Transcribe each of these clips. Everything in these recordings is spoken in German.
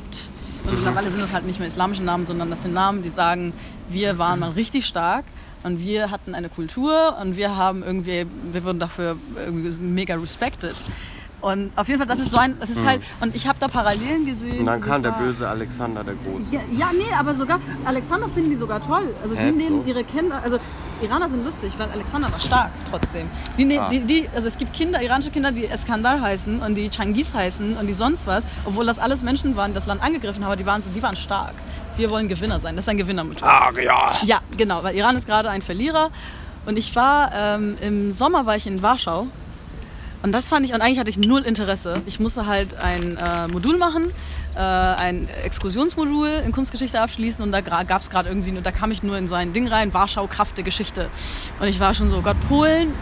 beliebt. Und mittlerweile sind das halt nicht mehr islamische Namen, sondern das sind Namen, die sagen, wir waren mal richtig stark und wir hatten eine Kultur und wir haben irgendwie, wir wurden dafür irgendwie mega respected. Und auf jeden Fall, das ist so ein, das ist halt, und ich habe da Parallelen gesehen. Und dann kam der böse Alexander der Große. Ja, ja, nee, aber sogar, Alexander finden die sogar toll. Also Hä? die nehmen So? ihre Kinder, also Iraner sind lustig, weil Alexander war stark trotzdem. Die, ne, Ah. die, die, also es gibt Kinder, iranische Kinder, die Eskandar heißen und die Changiz heißen und die sonst was, obwohl das alles Menschen waren, die das Land angegriffen haben, aber die waren so, die waren stark. Wir wollen Gewinner sein. Das ist ein Gewinnermythos. Ach ja. Ja, genau, weil Iran ist gerade ein Verlierer. Und ich war, ähm, im Sommer war ich in Warschau. Und das fand ich, und eigentlich hatte ich null Interesse. Ich musste halt ein äh, Modul machen, äh, ein Exkursionsmodul in Kunstgeschichte abschließen und da gab es gerade irgendwie, da kam ich nur in so ein Ding rein, Warschau, Kraft der Geschichte. Und ich war schon so, Gott, Polen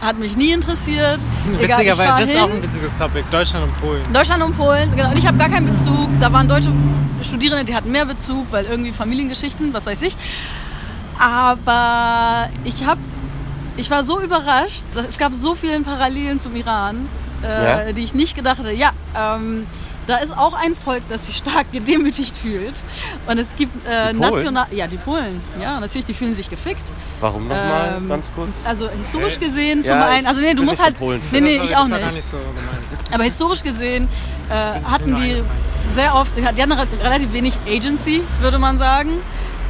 hat mich nie interessiert. Egal, Witzigerweise, das ist auch ein witziges Topic. Deutschland und Polen. Deutschland und Polen, genau. Und ich habe gar keinen Bezug. Da waren deutsche Studierende, die hatten mehr Bezug, weil irgendwie Familiengeschichten, was weiß ich. Aber ich habe, ich war so überrascht. Es gab so viele Parallelen zum Iran, äh, Ja? die ich nicht gedacht hatte. Ja, ähm, da ist auch ein Volk, das sich stark gedemütigt fühlt. Und es gibt äh, national, ja, die Polen. Ja, natürlich, die fühlen sich gefickt. Warum nochmal? Ähm, Ganz kurz. Also historisch gesehen zum Ja, einen, also nee, du musst nicht halt, so Polen. nee, nee, ich auch nicht. nicht so gemeint. Aber historisch gesehen äh, hatten die sehr oft, die hatten re- relativ wenig Agency, würde man sagen.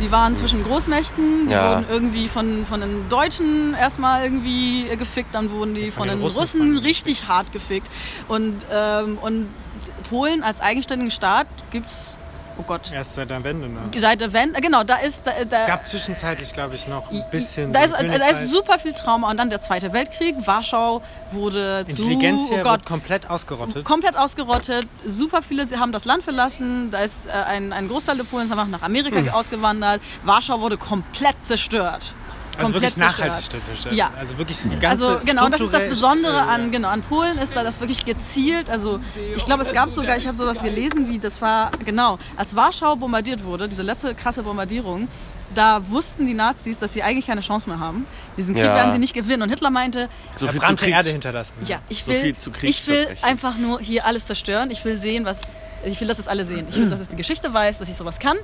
Die waren zwischen Großmächten, die Ja. wurden irgendwie von, von den Deutschen erstmal irgendwie äh, gefickt, dann wurden die von, den den Russen Russen, richtig hart gefickt. Und, ähm, und Polen als eigenständigen Staat gibt's, oh Gott, Erst seit der Wende, ne? seit der Wende, genau, da ist, da, da, Es gab zwischenzeitlich, glaube ich, noch ein bisschen. da ist, da ist super viel Trauma. Und dann der Zweite Weltkrieg, Warschau wurde zu, Intelligenz oh Gott, komplett ausgerottet. komplett ausgerottet. Super viele haben das Land verlassen. Da ist äh, ein, ein Großteil der Polen ist einfach nach Amerika Hm. ausgewandert. Warschau wurde komplett zerstört. Also wirklich komplett nachhaltig zerstört. Ja. Also wirklich die ganze Also genau, und das ist das Besondere äh, an, genau, an Polen ist da das wirklich gezielt, also ich glaube es gab sogar, ich habe sowas gelesen, wie das war, genau, als Warschau bombardiert wurde, diese letzte krasse Bombardierung, da wussten die Nazis, dass sie eigentlich keine Chance mehr haben. Diesen Krieg Ja. werden sie nicht gewinnen. Und Hitler meinte, so viel zu Kriegs Erde hinterlassen. ja, ich So will, viel zu ich will einfach nur hier alles zerstören. Ich will sehen, was, ich will, dass es alle sehen. Ich will, dass es die Geschichte weiß, dass ich sowas kann.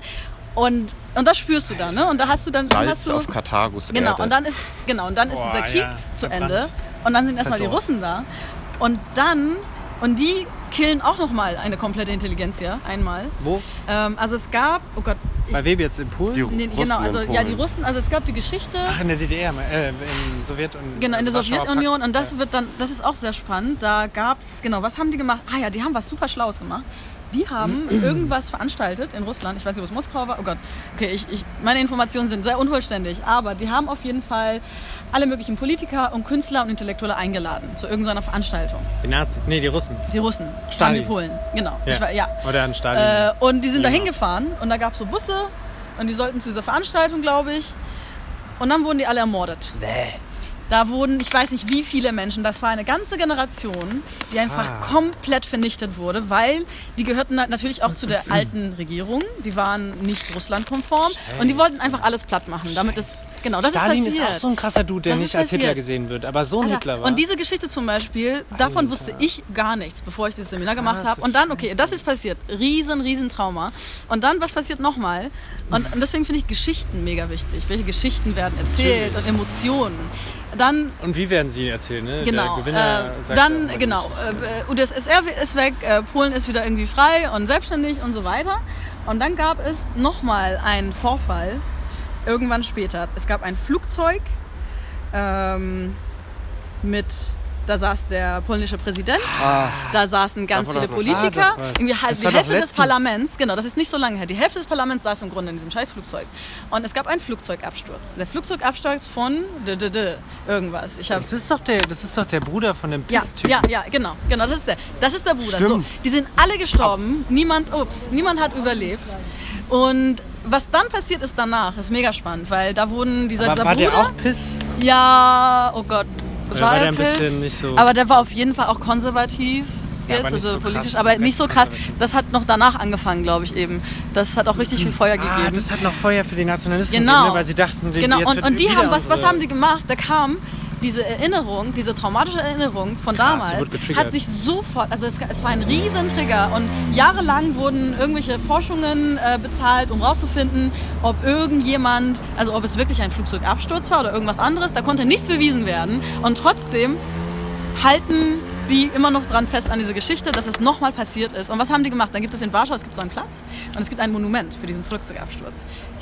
Und, und das spürst du dann, ne? Und da hast du dann, dann hast Salz du, auf Karthagos genau, Erde. und dann ist, genau, und dann ist Boah, dieser Krieg ja, zu. Ende. Und dann sind erstmal die. Russen da. Und dann, und die killen auch nochmal eine komplette Intelligenz, ja, einmal. Wo? Ähm, also es gab, oh Gott, ich, Bei wem jetzt? In Polen? Die nee, Russen genau, in also Polen. ja, die Russen, also es gab die Geschichte. Ach, in der DDR, äh, in Sowjet und Genau, in der Sowjetunion. Und das wird dann, das ist auch sehr spannend. Da gab's, genau, was haben die gemacht? Ah ja, die haben was super Schlaues gemacht. Die haben irgendwas veranstaltet in Russland. Ich weiß nicht, ob es Moskau war. Oh Gott. Okay, ich, ich, meine Informationen sind sehr unvollständig. Aber die haben auf jeden Fall alle möglichen Politiker und Künstler und Intellektuelle eingeladen zu irgendeiner Veranstaltung. Die Nazis, nee, die Russen. Die Russen, Stalin. die Polen. Genau. Ja. War, ja. Oder an Stalin. Äh, und die sind da Genau. hingefahren und da gab es so Busse und die sollten zu dieser Veranstaltung, glaube ich. Und dann wurden die alle ermordet. Da wurden, ich weiß nicht wie viele Menschen, das war eine ganze Generation, die einfach Ah. komplett vernichtet wurde, weil die gehörten na- natürlich auch zu der alten Regierung. Die waren nicht russlandkonform und die wollten einfach alles platt machen, damit es, genau, das Stalin ist ist, passiert. auch so ein krasser Dude, der Das nicht ist als Hitler gesehen wird, aber so ein Alter, Hitler war. Und diese Geschichte zum Beispiel, davon wusste ich gar nichts, bevor ich dieses Seminar gemacht das habe. ist Und dann, okay, das ist passiert. Riesen, riesen Trauma. Und dann, was passiert nochmal? Und, und deswegen finde ich Geschichten mega wichtig. Welche Geschichten werden erzählt und Emotionen. Dann Und wie werden sie erzählen, ne? Genau. Der Gewinner äh, dann, auch, genau. Äh, UdSSR ist weg, äh, Polen ist wieder irgendwie frei und selbstständig und so weiter. Und dann gab es nochmal einen Vorfall, irgendwann später. Es gab ein Flugzeug ähm, mit, da saß der polnische Präsident, da saßen ganz viele Politiker, Ah, irgendwie Das die Hälfte des. Parlaments, genau, das ist nicht so lange her, die Hälfte des Parlaments saß im Grunde in diesem scheiß Flugzeug. Und es gab einen Flugzeugabsturz. Der Flugzeugabsturz von d -d -d irgendwas. Ich habe Das ist doch der, das ist doch der Bruder von dem ja, Piss-Typen. ja, ja, genau, genau, das ist der. Das ist der Bruder. So, die sind alle gestorben. Niemand, ups, niemand hat überlebt. Und was dann passiert ist danach, ist mega spannend, weil da wurden dieser, Aber dieser war Bruder. der auch Piss? Ja, oh Gott. Oder war der er ein bisschen nicht so- Aber der war auf jeden Fall auch konservativ. Ja, Jetzt, nicht also so politisch, krass aber nicht so krass. Das hat noch danach angefangen, glaube ich eben. Das hat auch richtig viel Feuer gegeben. Ah, das hat noch Feuer für die Nationalisten Genau. gegeben, ne, weil sie dachten, die, Genau, und, und die haben, was, was haben die gemacht? Da kam diese Erinnerung, diese traumatische Erinnerung von Krass, damals hat sich sofort, also es, es war ein Riesentrigger und jahrelang wurden irgendwelche Forschungen äh, bezahlt, um rauszufinden, ob irgendjemand, also ob es wirklich ein Flugzeugabsturz war oder irgendwas anderes. Da konnte nichts bewiesen werden und trotzdem halten die immer noch dran fest an diese Geschichte, dass es nochmal passiert ist. Und was haben die gemacht? Dann gibt es in Warschau, es gibt so einen Platz und es gibt ein Monument für diesen Flugzeugabsturz.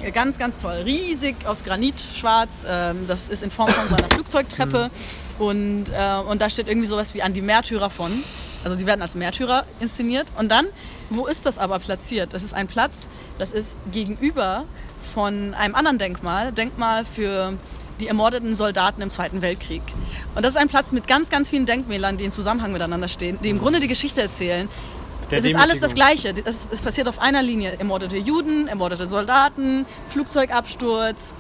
Äh, Ganz, ganz toll. Riesig aus Granit, schwarz. Ähm, das ist in Form von so einer Flugzeugtreppe. Und, äh, und da steht irgendwie sowas wie an die Märtyrer von. Also sie werden als Märtyrer inszeniert. Und dann, wo ist das aber platziert? Das ist ein Platz, das ist gegenüber von einem anderen Denkmal. Denkmal für die ermordeten Soldaten im Zweiten Weltkrieg. Und das ist ein Platz mit ganz, ganz vielen Denkmälern, die in Zusammenhang miteinander stehen, die im Grunde die Geschichte erzählen. Der es ist alles das. Gleiche. Es, es passiert auf einer Linie. Ermordete Juden, ermordete Soldaten, Flugzeugabsturz.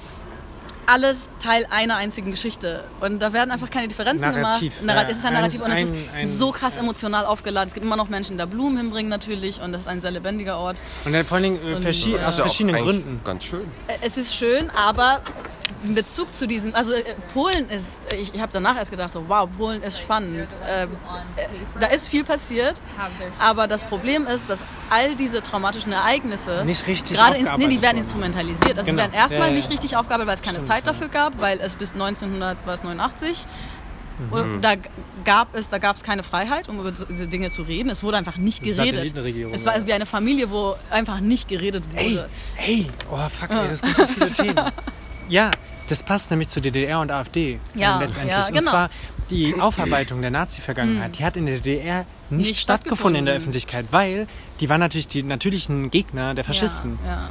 Alles Teil einer einzigen Geschichte. Und da werden einfach keine Differenzen Narrativ, gemacht. Narrat ja. Es ist ein Eines- Narrativ und es ein- ein- ist so krass emotional aufgeladen. Es gibt immer noch Menschen, die da Blumen hinbringen natürlich und das ist ein sehr lebendiger Ort. Und dann vor allen Dingen äh, Und- verschi Ja. aus Ist verschiedenen Gründen. Ganz schön. Äh, Es ist schön, aber in Bezug zu diesem, also äh, Polen ist, ich, ich habe danach erst gedacht, so wow, Polen ist spannend. Ähm, äh, da ist viel passiert, aber das Problem ist, dass all diese traumatischen Ereignisse Nicht richtig gerade ins, nee, die werden instrumentalisiert. Also Genau. sie werden erstmal Ja, ja, nicht richtig aufgearbeitet, weil es keine Stimmt, Zeit dafür gab, weil es bis 1989 Mhm. Da gab es, da gab es keine Freiheit, um über diese Dinge zu reden. Es wurde einfach nicht geredet. Satellitenregierung, Es war wie eine Familie, wo einfach nicht geredet wurde. ey, oh fuck, ey, das sind so viele Themen. Ja, das passt nämlich zu DDR und AfD Ja, ähm, letztendlich. ja, Und genau. zwar die Aufarbeitung der Nazi-Vergangenheit, die hat in der DDR nicht, Nicht stattgefunden in der stattgefunden. Öffentlichkeit, weil die waren natürlich die natürlichen Gegner der Faschisten. Ja, ja.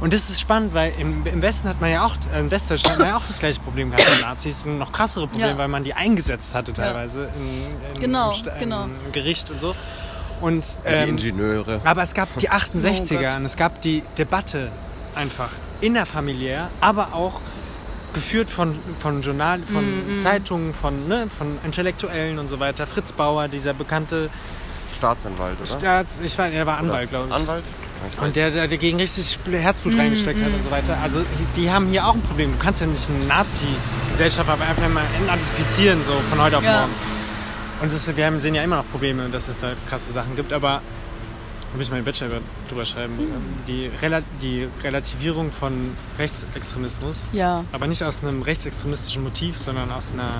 Und das ist spannend, weil im, im Westen hat man ja auch, äh, im Westdeutschland hat man ja auch das gleiche Problem gehabt. Die Nazis ein noch krassere Problem, Ja. weil man die eingesetzt hatte teilweise in, in, Genau, im, genau. im Gericht und so. Und, Und die ähm, Ingenieure. aber es gab die 68er Oh und es gab die Debatte einfach innerfamiliär, aber auch geführt von, von Journal, von Mm, Zeitungen, von, ne, von Intellektuellen und so weiter. Fritz Bauer, dieser bekannte Staatsanwalt, oder? Staats... Ich war, er war Anwalt, glaube ich. Anwalt? Ich Und der, der dagegen richtig Herzblut reingesteckt hat und so weiter. Also die haben hier auch ein Problem. Du kannst ja nicht eine Nazi-Gesellschaft aber einfach mal entnazifizieren, so von heute auf Ja. morgen. Und das, wir haben, sehen ja immer noch Probleme, dass es da krasse Sachen gibt, aber da muss ich meinen Bachelor über- drüber schreiben. Die, Rela die Relativierung von Rechtsextremismus, ja. aber nicht aus einem rechtsextremistischen Motiv, sondern aus einer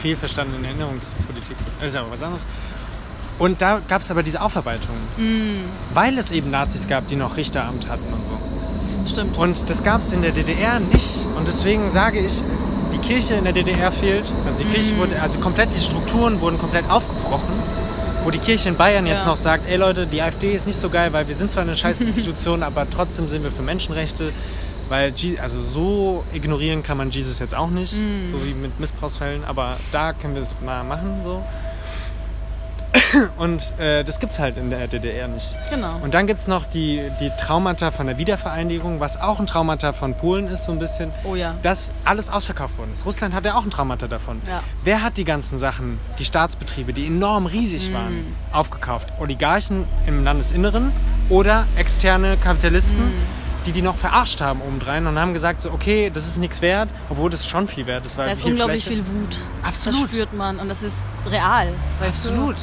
fehlverstandenen Erinnerungspolitik. Das ist ja auch was anderes. Und da gab es aber diese Aufarbeitung, weil es eben Nazis gab, die noch Richteramt hatten und so. Stimmt. Und das gab es in der DDR nicht. Und deswegen sage ich, die Kirche in der DDR fehlt. Also die Mhm. Kirche wurde, also komplett die Strukturen wurden komplett aufgebrochen. Wo die Kirche in Bayern jetzt Ja. noch sagt, ey Leute, die AfD ist nicht so geil, weil wir sind zwar eine scheiß Institution, aber trotzdem sind wir für Menschenrechte. Weil, Je- also so ignorieren kann man Jesus jetzt auch nicht, Mhm. so wie mit Missbrauchsfällen, aber da können wir es mal machen, so. Und äh, das gibt's halt in der DDR nicht. Genau. Und dann gibt es noch die, die Traumata von der Wiedervereinigung, was auch ein Traumata von Polen ist, so ein bisschen. Oh ja. Dass alles ausverkauft worden ist. Russland hat ja auch ein Traumata davon. Ja. Wer hat die ganzen Sachen, die Staatsbetriebe, die enorm riesig Mm. waren, aufgekauft? Oligarchen im Landesinneren oder externe Kapitalisten, Mm. die die noch verarscht haben obendrein und haben gesagt, so, okay, das ist nichts wert, obwohl das schon viel wert ist. Weil Da ist unglaublich Fläche- viel Wut. Absolut. Das spürt man und das ist real. weißt du?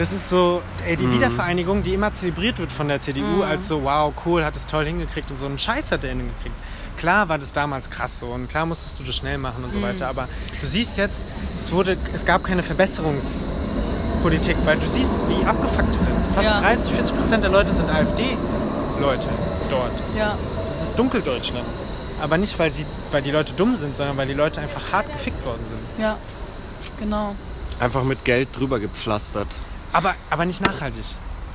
Das ist so, ey, Mhm. die Wiedervereinigung, die immer zelebriert wird von der CDU, als so, wow, Kohl hat es toll hingekriegt und so einen Scheiß hat er hingekriegt. Klar war das damals krass so und klar musstest du das schnell machen und so weiter, aber du siehst jetzt, es, wurde, es gab keine Verbesserungspolitik, weil du siehst, wie abgefuckt die sind. Fast Ja. 30, 40 Prozent der Leute sind AfD-Leute dort. Ja. Das ist Dunkeldeutschland. Aber nicht, weil, sie, weil die Leute dumm sind, sondern weil die Leute einfach hart gefickt worden sind. Ja. Genau. Einfach mit Geld drüber gepflastert. Aber, aber nicht nachhaltig.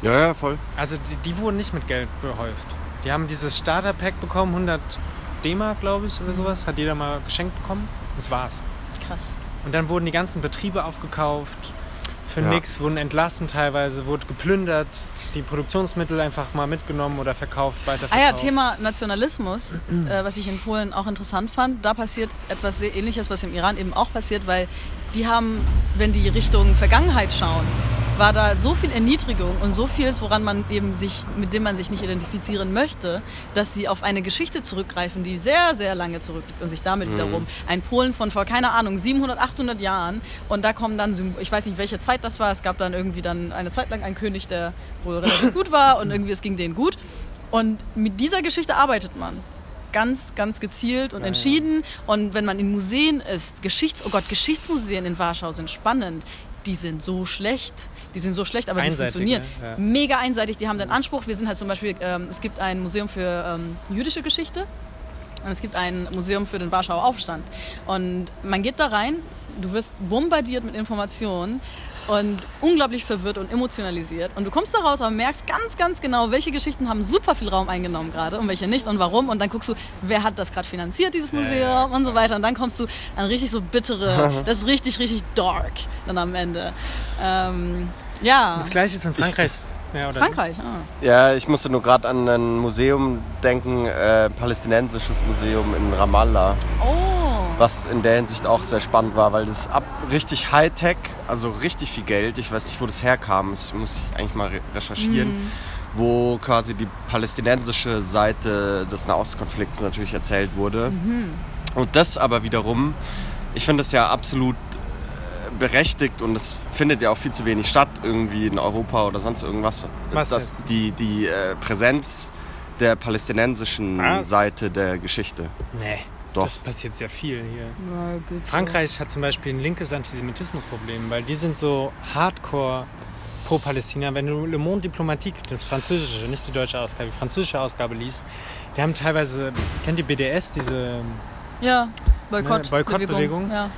Ja, ja, voll. Also die, die wurden nicht mit Geld behäuft. Die haben dieses Starter-Pack bekommen, 100 D-Mark, glaube ich, oder sowas. Hat jeder mal geschenkt bekommen. Das war's. Krass. Und dann wurden die ganzen Betriebe aufgekauft. Für Ja. nix, wurden entlassen teilweise, wurde geplündert. Die Produktionsmittel einfach mal mitgenommen oder verkauft, Ah weiterverkauft. ja, Thema Nationalismus, äh, was ich in Polen auch interessant fand. Da passiert etwas sehr ähnliches, was im Iran eben auch passiert, weil die haben, wenn die Richtung Vergangenheit schauen, war da so viel Erniedrigung und so vieles, woran man eben sich, mit dem man sich nicht identifizieren möchte, dass sie auf eine Geschichte zurückgreifen, die sehr, sehr lange zurückliegt und sich damit wiederum ein Polen von vor, keine Ahnung, 700, 800 Jahren und da kommen dann, ich weiß nicht, welche Zeit das war, es gab dann irgendwie dann eine Zeit lang einen König, der wohl relativ gut war und irgendwie es ging denen gut und mit dieser Geschichte arbeitet man ganz, ganz gezielt und entschieden. Und wenn man in Museen ist, Geschichts, oh Gott, Geschichtsmuseen in Warschau sind spannend. Die sind so schlecht. Die sind so schlecht, aber die Einseitig, funktionieren. ne? Ja. Mega einseitig. Die haben den Anspruch. Wir sind halt zum Beispiel, ähm, es gibt ein Museum für ähm, jüdische Geschichte. Und es gibt ein Museum für den Warschauer Aufstand. Und man geht da rein, du wirst bombardiert mit Informationen und unglaublich verwirrt und emotionalisiert. Und du kommst da raus, aber merkst ganz, ganz genau, welche Geschichten haben super viel Raum eingenommen gerade und welche nicht und warum. Und dann guckst du, wer hat das gerade finanziert, dieses Museum und so weiter. Und dann kommst du an richtig so bittere, das ist richtig, richtig dark dann am Ende. Ähm, ja, Das gleiche ist in Frankreich. Ja, oder? Frankreich. Ah. Ja, ich musste nur gerade an ein Museum denken, äh, palästinensisches Museum in Ramallah, Oh, was in der Hinsicht auch sehr spannend war, weil das ab richtig Hightech, also richtig viel Geld, ich weiß nicht, wo das herkam, das muss ich eigentlich mal re recherchieren, wo quasi die palästinensische Seite des Nahostkonflikts natürlich erzählt wurde. Und das aber wiederum, ich finde das ja absolut äh, berechtigt und es findet ja auch viel zu wenig statt irgendwie in Europa oder sonst irgendwas, Was dass die, die äh, Präsenz der palästinensischen Was? Seite der Geschichte. Nee. Doch. Das passiert sehr viel hier. na. Frankreich hat zum Beispiel ein linkes Antisemitismusproblem, weil die sind so hardcore pro Palästina. Wenn du Le Monde Diplomatique, das französische, nicht die deutsche Ausgabe, die französische Ausgabe liest, die haben teilweise, kennt ihr BDS, diese, Ja, Boykott. Ne, Boykottbewegung. Ja.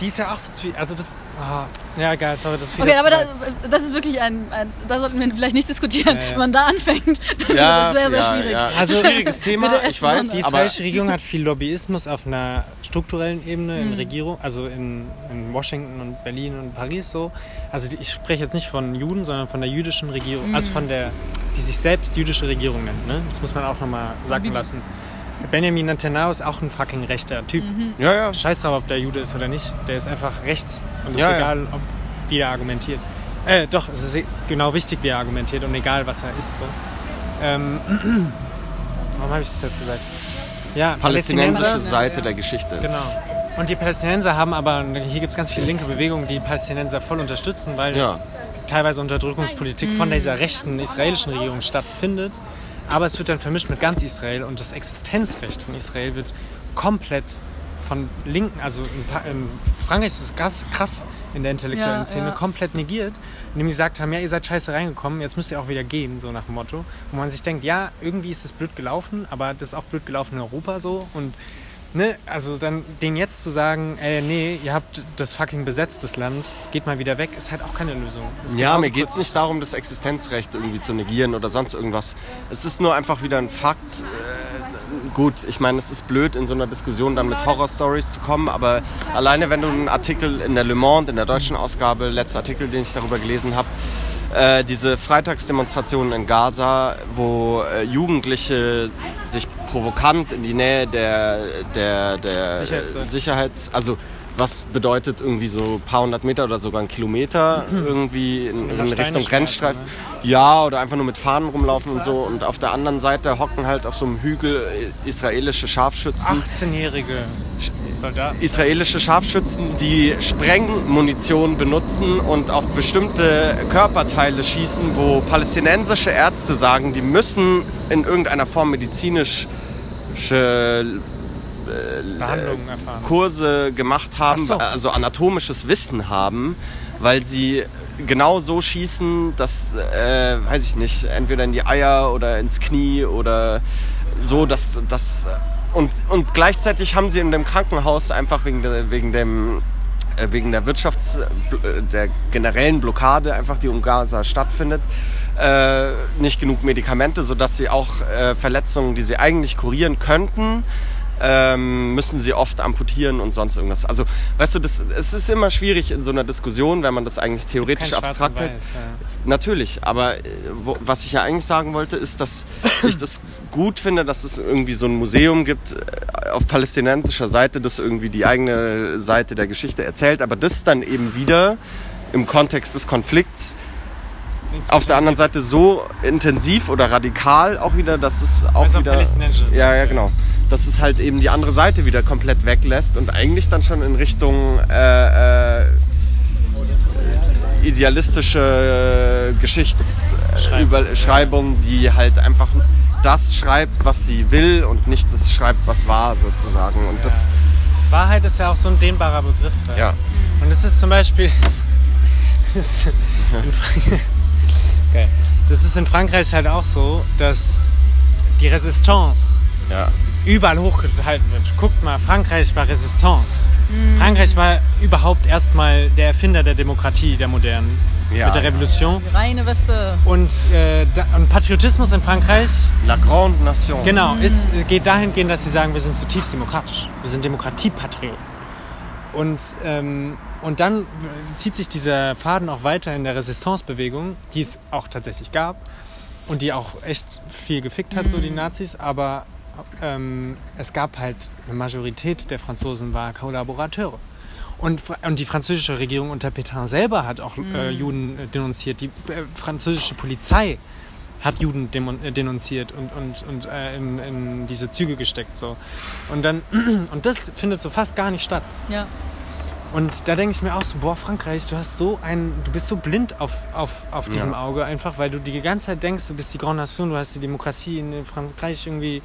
die ist ja auch so, also das, ah, ja egal, sorry, das ist Okay, aber zu da, weit. das ist wirklich ein, ein, da sollten wir vielleicht nicht diskutieren. Ja, ja. Wenn man da anfängt, dann wird das sehr, sehr ja, schwierig. Ja. Also- schwieriges Thema, ich weiß, Die israelische Regierung hat viel Lobbyismus auf einer strukturellen Ebene Hm. in Regierung, also in, in Washington und Berlin und Paris so. Also ich spreche jetzt nicht von Juden, sondern von der jüdischen Regierung, Hm. also von der, die sich selbst jüdische Regierung nennt. Ne? Das muss man auch nochmal sagen lassen. Benjamin Netanyahu ist auch ein fucking rechter Typ. Mhm. ja, ja. Scheiß drauf, ob der Jude ist oder nicht. Der ist einfach rechts. Und es Ja, ist ja. egal, ob, wie er argumentiert. Äh, doch, es ist genau wichtig, wie er argumentiert und egal, was er ist. So. Ähm, warum habe ich das jetzt gesagt? Ja, Palästinensische Palästinenser, Seite ja. der Geschichte. Genau. Und die Palästinenser haben aber, hier gibt es ganz viele linke Bewegungen, die die Palästinenser voll unterstützen, weil Ja. teilweise Unterdrückungspolitik von dieser rechten israelischen Regierung stattfindet. Aber es wird dann vermischt mit ganz Israel und das Existenzrecht von Israel wird komplett von Linken, also in, Pa- in Frankreich ist es ganz krass in der intellektuellen Ja, Szene, ja. komplett negiert, indem die gesagt haben, ja, ihr seid scheiße reingekommen, jetzt müsst ihr auch wieder gehen, so nach dem Motto. Wo man sich denkt, ja, irgendwie ist es blöd gelaufen, aber das ist auch blöd gelaufen in Europa so und Ne, also dann denen jetzt zu sagen, ey, nee, ihr habt das fucking besetzt, das Land, geht mal wieder weg, ist halt auch keine Lösung. Ja, mir geht es nicht darum, das Existenzrecht irgendwie zu negieren oder sonst irgendwas. Es ist nur einfach wieder ein Fakt. Äh, gut, ich meine, es ist blöd, in so einer Diskussion dann mit Horror-Stories zu kommen, aber alleine wenn du einen Artikel in der Le Monde, in der deutschen Ausgabe, letzter Artikel, den ich darüber gelesen habe, äh, diese Freitagsdemonstrationen in Gaza, wo äh, Jugendliche sich provokant in die Nähe der, der, der. Sicherheits... Also was bedeutet irgendwie so ein paar hundert Meter oder sogar ein Kilometer irgendwie in, in Richtung schmeißen, Grenzstreifen. ne? Ja, oder einfach nur mit Fahnen rumlaufen und so. Und auf der anderen Seite hocken halt auf so einem Hügel äh, israelische Scharfschützen. 18-jährige Soldaten. Israelische Scharfschützen, die Sprengmunition benutzen und auf bestimmte Körperteile schießen, wo palästinensische Ärzte sagen, die müssen in irgendeiner Form medizinische Behandlungen erfahren. Kurse gemacht haben, so. also anatomisches Wissen haben, weil sie genau so schießen, dass, äh, weiß ich nicht, entweder in die Eier oder ins Knie oder so, dass das und, und gleichzeitig haben sie in dem Krankenhaus einfach wegen der, wegen dem äh, wegen der Wirtschafts der generellen Blockade einfach die um Gaza stattfindet äh, nicht genug Medikamente, sodass sie auch äh, Verletzungen, die sie eigentlich kurieren könnten, ähm, müssen sie oft amputieren und sonst irgendwas. Also, weißt du, das, es ist immer schwierig in so einer Diskussion, wenn man das eigentlich theoretisch abstrakt hält. Ja. Natürlich, aber äh, wo, was ich ja eigentlich sagen wollte, ist, dass ich das gut finde, dass es irgendwie so ein Museum gibt äh, auf palästinensischer Seite, das irgendwie die eigene Seite der Geschichte erzählt, aber das dann eben wieder im Kontext des Konflikts auf der anderen Seite so intensiv oder radikal auch wieder, dass es auch auch wieder. Ja, ja, genau. Dass es halt eben die andere Seite wieder komplett weglässt und eigentlich dann schon in Richtung äh, äh, idealistische Geschichtsschreibung, die halt einfach das schreibt, was sie will und nicht das schreibt, was war sozusagen. Und das, Wahrheit ist ja auch so ein dehnbarer Begriff. weil- ja. Und es ist zum Beispiel. Geil. Das ist in Frankreich halt auch so, dass die Resistance ja. überall hochgehalten wird. Guckt mal, Frankreich war Resistance. Frankreich war überhaupt erstmal der Erfinder der Demokratie, der modernen, Ja, mit der ja. Revolution. Die reine Weste. Und, äh, da, und Patriotismus in Frankreich La Grande Nation. Genau, ist, geht dahingehend, dass sie sagen, wir sind zutiefst demokratisch. Wir sind Demokratiepatrioten. Und, ähm, und dann zieht sich dieser Faden auch weiter in der Resistance-Bewegung, die es auch tatsächlich gab und die auch echt viel gefickt hat, so die Nazis. Aber ähm, es gab halt eine Majorität der Franzosen war Kollaborateure. Und, und die französische Regierung unter Pétain selber hat auch äh, Juden äh, denunziert. Die äh, französische Polizei hat Juden äh, denunziert und, und, und äh, in, in diese Züge gesteckt. So. Und, dann, und das findet so fast gar nicht statt. Ja. Und da denke ich mir auch so, boah, Frankreich, du hast so ein, du bist so blind auf, auf, auf diesem Ja. Auge einfach, weil du die ganze Zeit denkst, du bist die Grande Nation, du hast die Demokratie in Frankreich irgendwie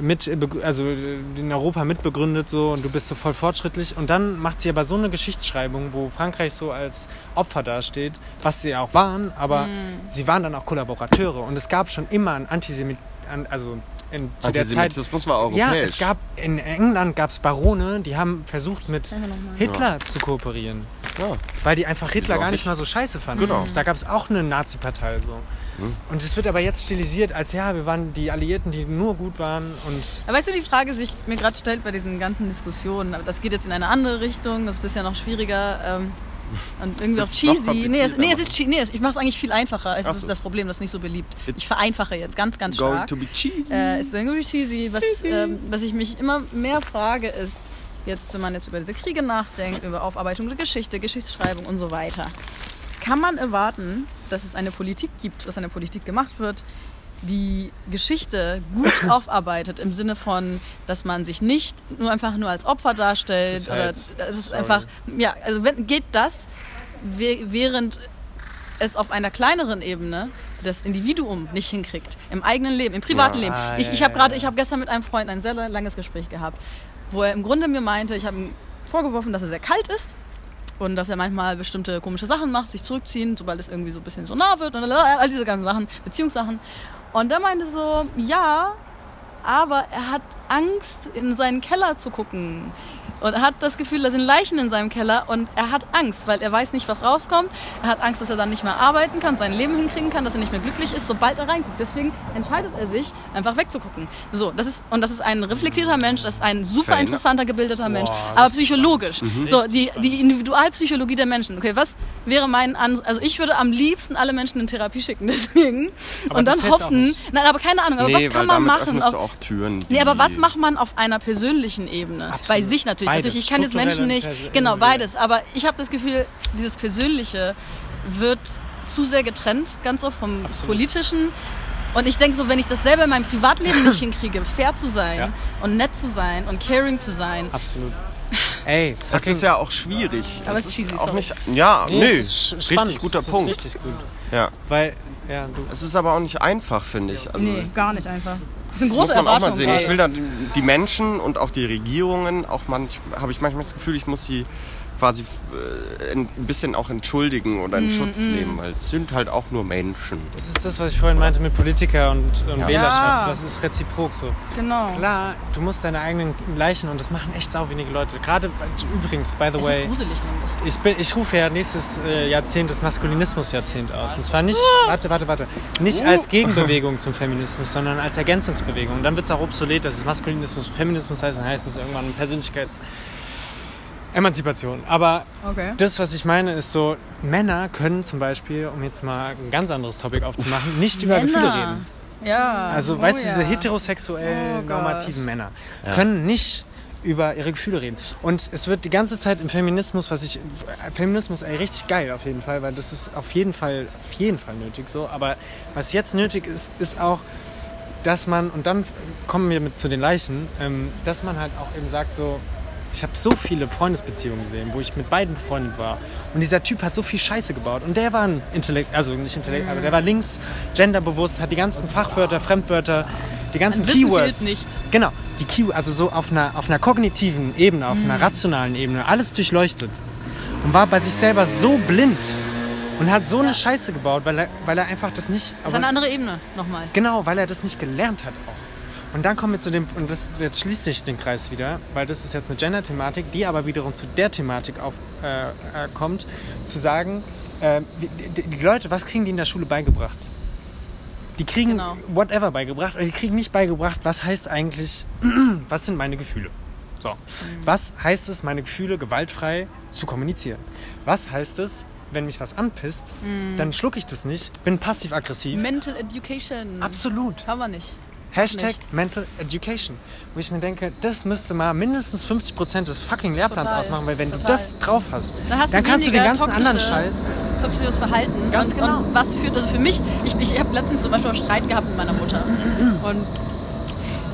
mit, begrü- also in Europa mitbegründet so und du bist so voll fortschrittlich und dann macht sie aber so eine Geschichtsschreibung, wo Frankreich so als Opfer dasteht, was sie auch waren, aber sie waren dann auch Kollaborateure und es gab schon immer ein Antisemit, an, also in, zu der Zeit Antisemitismus war europäisch. ja, es gab in England gab es Barone, die haben versucht mit Hitler zu kooperieren, Ja. weil die einfach Hitler gar nicht nicht- mal so scheiße fanden. Genau. Da gab es auch eine Nazi-Partei so. Und es wird aber jetzt stilisiert als ja, wir waren die Alliierten, die nur gut waren und Aber weißt du, die Frage sich mir gerade stellt bei diesen ganzen Diskussionen, aber das geht jetzt in eine andere Richtung, das ist bisher noch schwieriger ähm, und irgendwie auch Das cheesy. Nee, es, nee, es ist nee, ich mache es eigentlich viel einfacher. Es Ach ist so. das Problem, das ist nicht so beliebt. Ich It's vereinfache jetzt ganz, ganz Going stark. to be cheesy. Äh, ist irgendwie cheesy. Was, ähm, was ich mich immer mehr frage, ist, jetzt, wenn man jetzt über diese Kriege nachdenkt, über Aufarbeitung der Geschichte, Geschichtsschreibung und so weiter, kann man erwarten, dass es eine Politik gibt, dass eine Politik gemacht wird, die Geschichte gut aufarbeitet im Sinne von, dass man sich nicht nur einfach nur als Opfer darstellt Das oder heißt, es ist einfach ja also wenn, geht das während es auf einer kleineren Ebene das Individuum nicht hinkriegt im eigenen Leben im privaten. Leben ich, ich habe gerade ich habe gestern mit einem Freund ein sehr langes Gespräch gehabt wo er im Grunde mir meinte ich habe ihm vorgeworfen dass er sehr kalt ist und dass er manchmal bestimmte komische Sachen macht, sich zurückziehen, sobald es irgendwie so ein bisschen so nah wird und all diese ganzen Sachen, Beziehungssachen. Und er meinte so, ja, aber er hat Angst, in seinen Keller zu gucken. Und er hat das Gefühl, da sind Leichen in seinem Keller und er hat Angst, weil er weiß nicht, was rauskommt. Er hat Angst, dass er dann nicht mehr arbeiten kann, sein Leben hinkriegen kann, dass er nicht mehr glücklich ist, sobald er reinguckt. Deswegen entscheidet er sich, einfach wegzugucken. So, das ist, und das ist ein reflektierter Mensch, das ist ein super interessanter, gebildeter Mensch, Boah, aber psychologisch. So, Richtig die, die Individualpsychologie der Menschen. Okay, was wäre mein Ans also ich würde am liebsten alle Menschen in Therapie schicken, deswegen. Aber und dann hoffen, nein, aber keine Ahnung, aber nee, was kann weil man damit machen? Auf, du auch Türen. Nee, aber was macht man auf einer persönlichen Ebene? Absolut. Bei sich natürlich. Beides, natürlich. Ich kann jetzt Menschen nicht. Genau, individuell. beides. Aber ich habe das Gefühl, dieses Persönliche wird zu sehr getrennt, ganz oft vom Absolut. Politischen. Und ich denke so, wenn ich das selber in meinem Privatleben nicht hinkriege, fair zu sein Ja. und nett zu sein und caring zu sein, absolut. Ey, Das ist ja auch schwierig. Aber das es ist cheesy, auch sorry. nicht. Ja, Nee, nö. ist. Richtig guter ist Punkt. richtig gut. Ja. Weil, ja, du. Es ist aber auch nicht einfach, finde ich. Also, nee, gar nicht einfach. Das Das muss man auch mal sehen. Ich gerade. will da die die Menschen und auch die Regierungen, auch manch, habe ich manchmal das Gefühl, ich muss sie quasi äh, ein bisschen auch entschuldigen oder in Mm, Schutz nehmen, weil es sind halt auch nur Menschen. Das ist das, was ich vorhin meinte mit Politiker und, und Ja. Wählerschaft. Das ist reziprok so. Genau. Klar, du musst deine eigenen Leichen und das machen echt sau wenige Leute. Gerade übrigens, by the Es way, ist gruselig nämlich. ich, bin, ich rufe ja nächstes äh, Jahrzehnt das Maskulinismus-Jahrzehnt aus. Und zwar nicht, warte, warte, warte, nicht als Gegenbewegung zum Feminismus, sondern als Ergänzungsbewegung. Und dann wird es auch obsolet, dass es Maskulinismus und Feminismus heißt, dann heißt es irgendwann Persönlichkeits... Emanzipation. Aber Okay. das, was ich meine, ist so, Männer können zum Beispiel, um jetzt mal ein ganz anderes Topic aufzumachen, nicht über Gefühle Männer. reden. Ja. Also, oh weißt du, ja. diese heterosexuell Oh normativen Männer können nicht über ihre Gefühle reden. Und es wird die ganze Zeit im Feminismus, was ich, Feminismus ey, richtig geil auf jeden Fall, weil das ist auf jeden Fall, auf jeden Fall nötig so. Aber was jetzt nötig ist, ist auch, dass man, und dann kommen wir mit zu den Leichen, ähm, dass man halt auch eben sagt so, ich habe so viele Freundesbeziehungen gesehen, wo ich mit beiden befreundet war. Und dieser Typ hat so viel Scheiße gebaut. Und der war ein Intellekt, also nicht Intellekt, aber der war links, genderbewusst, hat die ganzen Fachwörter, Fremdwörter, die ganzen An Wissen Keywords. fehlt nicht. Genau, die Key, also so auf einer, auf einer kognitiven Ebene, auf Mhm. einer rationalen Ebene, alles durchleuchtet. Und war bei sich selber so blind und hat so eine Scheiße gebaut, weil er, weil er einfach das nicht. Das ist eine andere Ebene, nochmal. Genau, weil er das nicht gelernt hat auch. Und dann kommen wir zu dem, und das, jetzt schließt sich den Kreis wieder, weil das ist jetzt eine Gender-Thematik, die aber wiederum zu der Thematik auf, äh, äh, kommt, zu sagen, äh, die, die Leute, was kriegen die in der Schule beigebracht? Die kriegen Genau. whatever beigebracht, aber die kriegen nicht beigebracht, was heißt eigentlich, was sind meine Gefühle? So. Mhm. Was heißt es, meine Gefühle gewaltfrei zu kommunizieren? Was heißt es, wenn mich was anpisst, Mhm. dann schlucke ich das nicht, bin passiv-aggressiv? Mental Education. Absolut. Haben wir nicht. Hashtag Nicht. Mental Education. Wo ich mir denke, das müsste mal mindestens 50% des fucking Lehrplans Total. ausmachen, weil wenn du Total. das drauf hast, Dann hast du kannst du den ganzen anderen Scheiß. toxisches Verhalten. Ganz und, genau. und was führt, also für mich, ich, ich habe letztens zum Beispiel auch Streit gehabt mit meiner Mutter. Und,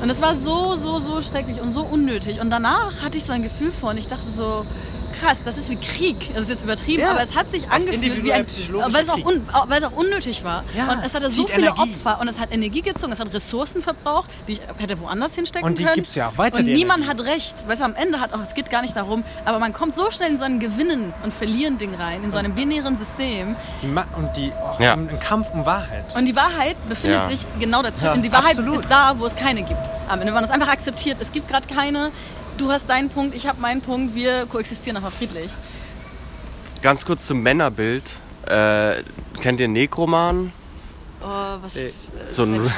und es war so, so, so schrecklich und so unnötig. Und danach hatte ich so ein Gefühl von, ich dachte so, krass, das ist wie Krieg. Das ist jetzt übertrieben, Ja. aber es hat sich angefühlt wie ein, weil es, auch un, weil es auch unnötig war. Ja, und es hatte es so viele Energie. Opfer und es hat Energie gezogen, es hat Ressourcen verbraucht, die ich hätte woanders hinstecken Und die können. gibt's ja auch weiter, Und die niemand Energie. hat recht. Weißt du, am Ende hat auch, es geht gar nicht darum, aber man kommt so schnell in so ein Gewinnen und Verlieren Ding rein, in so einem binären System. Die Ma und die auch Ja. im, im Kampf um Wahrheit. Und die Wahrheit befindet Ja. sich genau dazwischen. Ja, und die Wahrheit absolut. ist da, wo es keine gibt. Am Ende, wenn man das einfach akzeptiert, es gibt gerade keine. Du hast deinen Punkt, ich habe meinen Punkt, wir koexistieren einfach friedlich. Ganz kurz zum Männerbild. Äh, kennt ihr Nekroman? Oh, was Äh, so ein-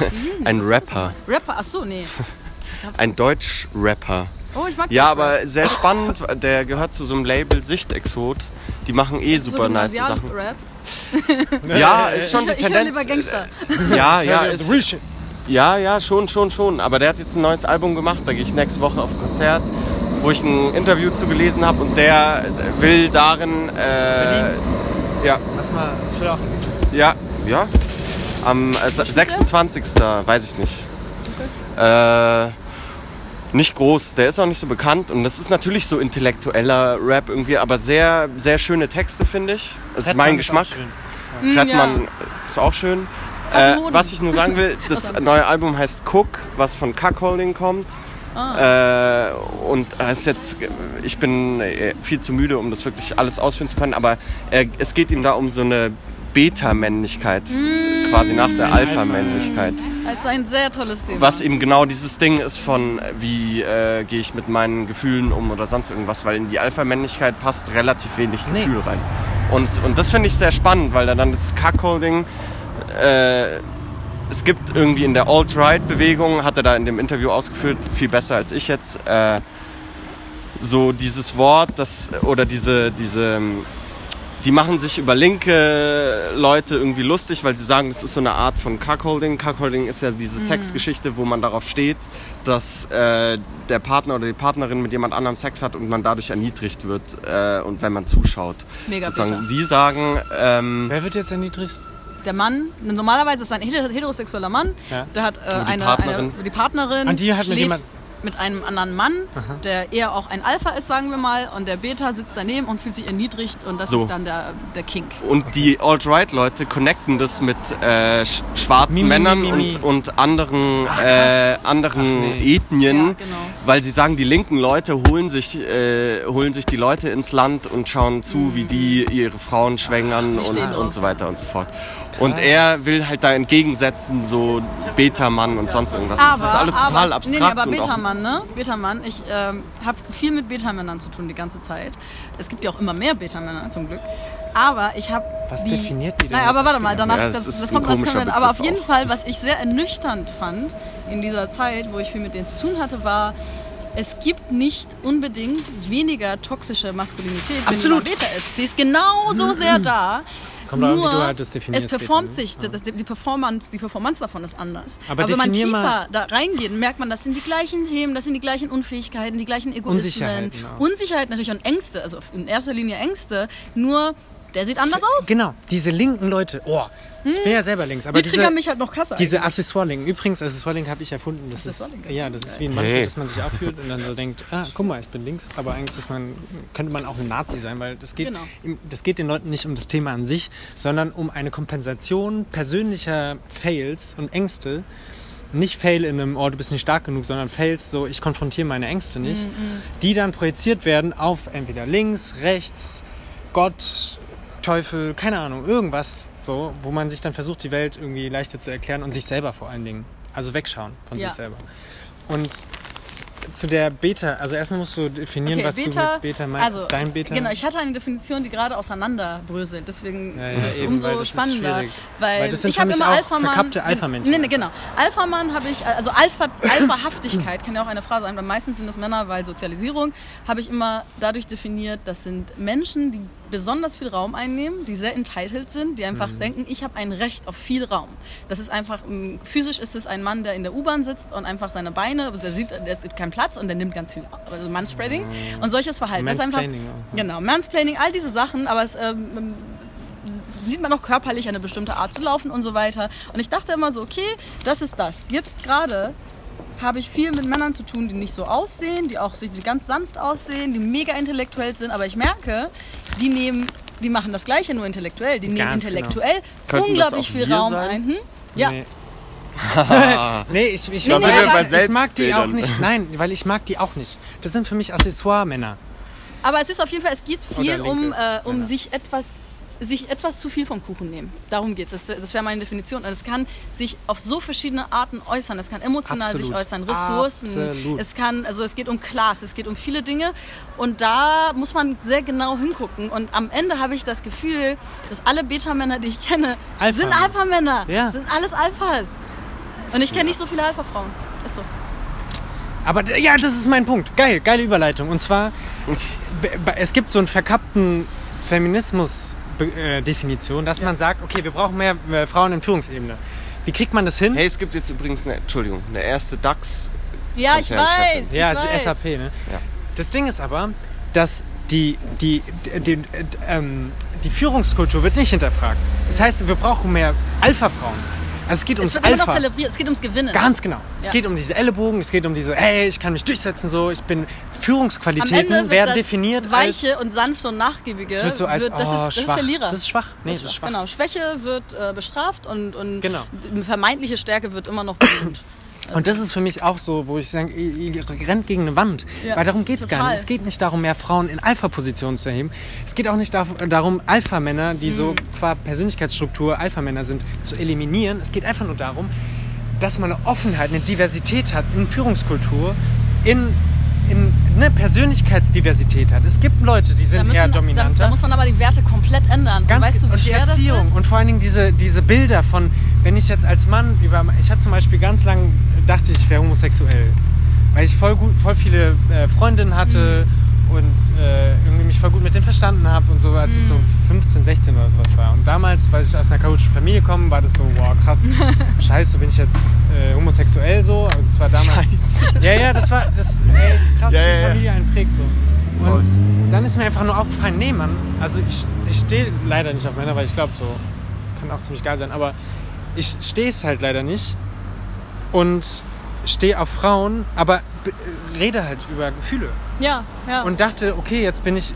ein Rapper. Rapper, ach so, nee. Ein Deutsch-Rapper. Oh, ich mag Ja, aber Rap. sehr spannend. Der gehört zu so einem Label Sichtexot. Die machen eh So super nice Gymnasial- Sachen. Rap. Ja, ist schon die Ich, ich höre Tendenz. lieber Gangster. Ja, ja, ist. Ja, ja, schon, schon, schon. Aber der hat jetzt ein neues Album gemacht. Da gehe ich nächste Woche auf ein Konzert, wo ich ein Interview zu gelesen habe. Und der will darin. Äh, ja, Lass mal, ich will auch. ja, ja. Am äh, 26. weiß ich nicht. Äh, nicht groß, der ist auch nicht so bekannt und das ist natürlich so intellektueller Rap irgendwie, aber sehr, sehr schöne Texte, finde ich. Das ist mein auch Geschmack. schön. Mm, Trettmann ist auch schön. Äh, was ich nur sagen will, das neue Album heißt Cook, was von Cuckolding kommt. Ah. Äh, und es jetzt, ich bin äh, viel zu müde, um das wirklich alles ausführen zu können, aber äh, es geht ihm da um so eine Beta-Männlichkeit, Mm. quasi nach der Alpha-Männlichkeit. Es ist ein sehr tolles Thema. Was eben genau dieses Ding ist von, wie äh, gehe ich mit meinen Gefühlen um oder sonst irgendwas, weil in die Alpha-Männlichkeit passt relativ wenig Nee. Gefühl rein. Und, und das finde ich sehr spannend, weil da dann das Cuckolding, äh, es gibt irgendwie in der Alt-Right-Bewegung, hat er da in dem Interview ausgeführt, viel besser als ich jetzt, äh, so dieses Wort, das, oder diese, diese, die machen sich über linke Leute irgendwie lustig, weil sie sagen, das ist so eine Art von Cuckolding. Cuckolding ist ja diese Sexgeschichte, wo man darauf steht, dass äh, der Partner oder die Partnerin mit jemand anderem Sex hat und man dadurch erniedrigt wird äh, und wenn man zuschaut. Mega Sozusagen, bitter. die sagen, ähm, Wer wird jetzt erniedrigt? Der Mann, normalerweise ist er ein heter- heterosexueller Mann, Ja. der hat äh, die eine, Partnerin? eine die Partnerin Und die hat mit schläft jemand- mit einem anderen Mann, der eher auch ein Alpha ist, sagen wir mal, und der Beta sitzt daneben und fühlt sich erniedrigt und das So. ist dann der, der Kink. Und die Alt-Right-Leute connecten das mit äh, sch schwarzen Mi, mi, mi, Männern und, und anderen, Ach, äh, anderen Ach, nee. Ethnien, Ja, genau. weil sie sagen, die linken Leute holen sich, äh, holen sich die Leute ins Land und schauen zu, wie die ihre Frauen schwängern und, und so weiter und so fort. Und er will halt da entgegensetzen, so Beta-Mann und sonst irgendwas. das ist alles total aber, abstrakt. Nee, nee, aber Beta-Mann, ne? Beta-Mann, ich ähm, habe viel mit Beta-Männern zu tun die ganze Zeit. Es gibt ja auch immer mehr Beta-Männer zum Glück. Aber ich habe Was die... definiert die denn jetzt aber warte mal, danach Ja, ist das das, ist das kommt das komischer kommt, Aber auf jeden auch. Fall, was ich sehr ernüchternd fand in dieser Zeit, wo ich viel mit denen zu tun hatte, war, es gibt nicht unbedingt weniger toxische Maskulinität, wenn Absolut. jemand Beta ist. Die ist genauso sehr da. Kommt drauf an, wie Nur, du halt das definierst es performt später, ne? sich, das, die Performance, die Performance davon ist anders. Aber wenn man tiefer mal- da reingeht, merkt man, das sind die gleichen Themen, das sind die gleichen Unfähigkeiten, die gleichen Egoismen. Unsicherheiten. Unsicherheit natürlich und Ängste, also in erster Linie Ängste, nur der sieht anders aus. Genau, diese linken Leute. Oh, ich bin ja selber links, aber Die diese, triggern mich halt noch krasser. diese eigentlich. Accessoire-Link. Übrigens, Accessoire-Link habe ich erfunden. Das ist, Accessoire-Link? ja, das ist wie ein Mantel, Hey. dass man sich aufführt und dann so denkt, ah, guck mal, ich bin links, aber eigentlich ist man, könnte man auch ein Nazi sein, weil das geht, Genau. das geht den Leuten nicht um das Thema an sich, sondern um eine Kompensation persönlicher Fails und Ängste. Nicht Fail in einem, oh, du bist nicht stark genug, sondern Fails, so, ich konfrontiere meine Ängste nicht, die dann projiziert werden auf entweder links, rechts, Gott, Teufel, keine Ahnung, irgendwas, so, wo man sich dann versucht, die Welt irgendwie leichter zu erklären und sich selber vor allen Dingen. Also wegschauen von Ja. sich selber. Und zu der Beta, also erstmal musst du definieren, Okay, was du Beta, mit Beta meinst. also, Dein Beta. Genau, ich hatte eine Definition, die gerade auseinanderbröselt. Deswegen Ja, ist ja, es eben, umso weil ist spannender. Weil, Weil das sind ich habe immer Alpha-Mann. verkappte Alpha-Menschen. Nee, nee, genau. Alpha-Mann habe ich, also Alpha, Alpha-Haftigkeit kann ja auch eine Phrase sein, weil meistens sind das Männer, weil Sozialisierung habe ich immer dadurch definiert, das sind Menschen, die besonders viel Raum einnehmen, die sehr entitled sind, die einfach denken, ich habe ein Recht auf viel Raum. Das ist einfach, ähm, physisch ist es ein Mann, der in der U-Bahn sitzt und einfach seine Beine, der sieht, der ist kein Platz und der nimmt ganz viel, also Manspreading und solches Verhalten. Das ist einfach, Mansplaining auch. genau, Mansplaining, all diese Sachen, aber es ähm, sieht man auch körperlich eine bestimmte Art zu laufen und so weiter. Und ich dachte immer so, okay, das ist das. Jetzt gerade habe ich viel mit Männern zu tun, die nicht so aussehen, die auch so- die ganz sanft aussehen, die mega intellektuell sind, aber ich merke, die nehmen, die machen das Gleiche nur intellektuell. Die nehmen Ganz genau. intellektuell Könnten unglaublich viel Raum sein? ein. Hm? Ja, Nee. nee, ich, ich, sind wir ich, ich mag die auch nicht. Nein, weil ich mag die auch nicht. Das sind für mich Accessoire-Männer. aber es ist auf jeden Fall, es geht viel um, äh, um Männer. sich etwas sich etwas zu viel vom Kuchen nehmen. Darum geht es. Das, das wäre meine Definition. Und es kann sich auf so verschiedene Arten äußern. Es kann emotional Absolut. sich äußern, Ressourcen. Absolut. Es kann, also es geht um Class, es geht um viele Dinge. Und da muss man sehr genau hingucken. Und am Ende habe ich das Gefühl, dass alle Beta-Männer, die ich kenne, Alpha. sind Alpha-Männer. Ja. Sind alles Alphas. Und ich kenne nicht so viele Alpha-Frauen. Ist so. Aber ja, das ist mein Punkt. Geil, geile Überleitung. Und zwar, es gibt so einen verkappten Feminismus-Definition, dass man sagt, okay, wir brauchen mehr äh, Frauen in Führungsebene. Wie kriegt man das hin? Hey, es gibt jetzt übrigens eine, Entschuldigung, eine erste DAX. Ja, ich weiß. Ja, ich es ist weiß. SAP, ne? Ja. Das Ding ist aber, dass die, die, die, die, ähm, die Führungskultur wird nicht hinterfragt. Das heißt, wir brauchen mehr Alpha-Frauen. Also es geht Es ums wird immer noch Alpha. zelebriert. Es geht ums Gewinnen. Ganz genau. Es Ja. geht um diese Ellenbogen, es geht um diese, hey, ich kann mich durchsetzen, so, ich bin Führungsqualitäten das definiert weiche als und sanfte und nachgiebige. es wird so als wird, das, oh, ist, das schwach. ist Verlierer. Das ist schwach. Nee, das ist schwach. Genau, Schwäche wird äh, bestraft und, und Genau. vermeintliche Stärke wird immer noch belohnt. Und das ist für mich auch so, wo ich sage, ihr, rennt gegen eine Wand. Ja, Weil darum geht es gar nicht. Es geht nicht darum, mehr Frauen in Alpha-Positionen zu erheben. Es geht auch nicht dar- darum, Alpha-Männer, die Mhm. so qua Persönlichkeitsstruktur Alpha-Männer sind, zu eliminieren. Es geht einfach nur darum, dass man eine Offenheit, eine Diversität hat in Führungskultur, in, in eine Persönlichkeitsdiversität hat. Es gibt Leute, die Da, sind müssen, eher da, dominanter. da muss man aber die Werte komplett ändern. Ganz weißt du, wie und die Erziehung ist? und vor allen Dingen diese, diese Bilder von, wenn ich jetzt als Mann über, ich hatte zum Beispiel ganz lang, dachte ich, ich wäre homosexuell, weil ich voll gut, voll viele äh, Freundinnen hatte Mhm. und äh, irgendwie mich voll gut mit denen verstanden habe und so, als ich so Mhm. 15, 16 oder sowas war. Und damals, weil ich aus einer chaotischen Familie komme, war das so, wow, krass, scheiße, bin ich jetzt äh, homosexuell so, aber das war damals. Scheiße. Ja, ja, das war das, ey, krass, Ja, wie ja, ja. Familie einen prägt so. Und dann ist mir einfach nur aufgefallen, nee, Mann, also ich, ich stehe leider nicht auf Männer, weil ich glaube, so kann auch ziemlich geil sein, aber ich stehe es halt leider nicht und stehe auf Frauen, aber rede halt über Gefühle Ja, ja. und dachte, okay, jetzt bin ich,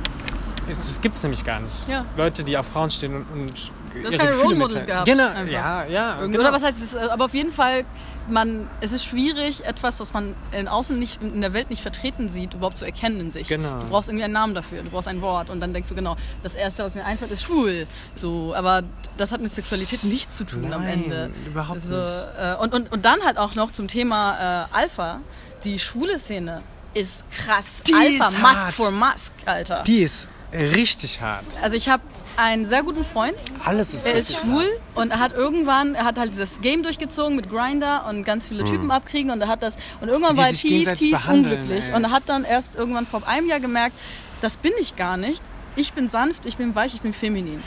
das gibt's nämlich gar nicht. Ja. Leute, die auf Frauen stehen und, und hast ihre keine Gefühle Role Models gehabt, Genau, einfach. ja, ja. Irgendwie- genau. Oder was heißt es? Aber auf jeden Fall, man, es ist schwierig, etwas, was man in außen nicht, in der Welt nicht vertreten sieht, überhaupt zu erkennen in sich. Genau. Du brauchst irgendwie einen Namen dafür, du brauchst ein Wort und dann denkst du genau, das erste, was mir einfällt, ist schwul. So, aber das hat mit Sexualität nichts zu tun am Nein, Ende. überhaupt Also, nicht. Äh, und, und, und dann halt auch noch zum Thema äh, Alpha, die schwule Szene ist krass. Die Alpha, ist Musk for Musk, Alter. Die ist richtig hart. Also ich habe einen sehr guten Freund, Alles ist er ist schwul und er hat irgendwann, er hat halt dieses Game durchgezogen mit Grinder und ganz viele Typen abkriegen und er hat das und irgendwann Die war er tief, tief unglücklich ey. und er hat dann erst irgendwann vor einem Jahr gemerkt, das bin ich gar nicht. Ich bin sanft, ich bin weich, ich bin feminin.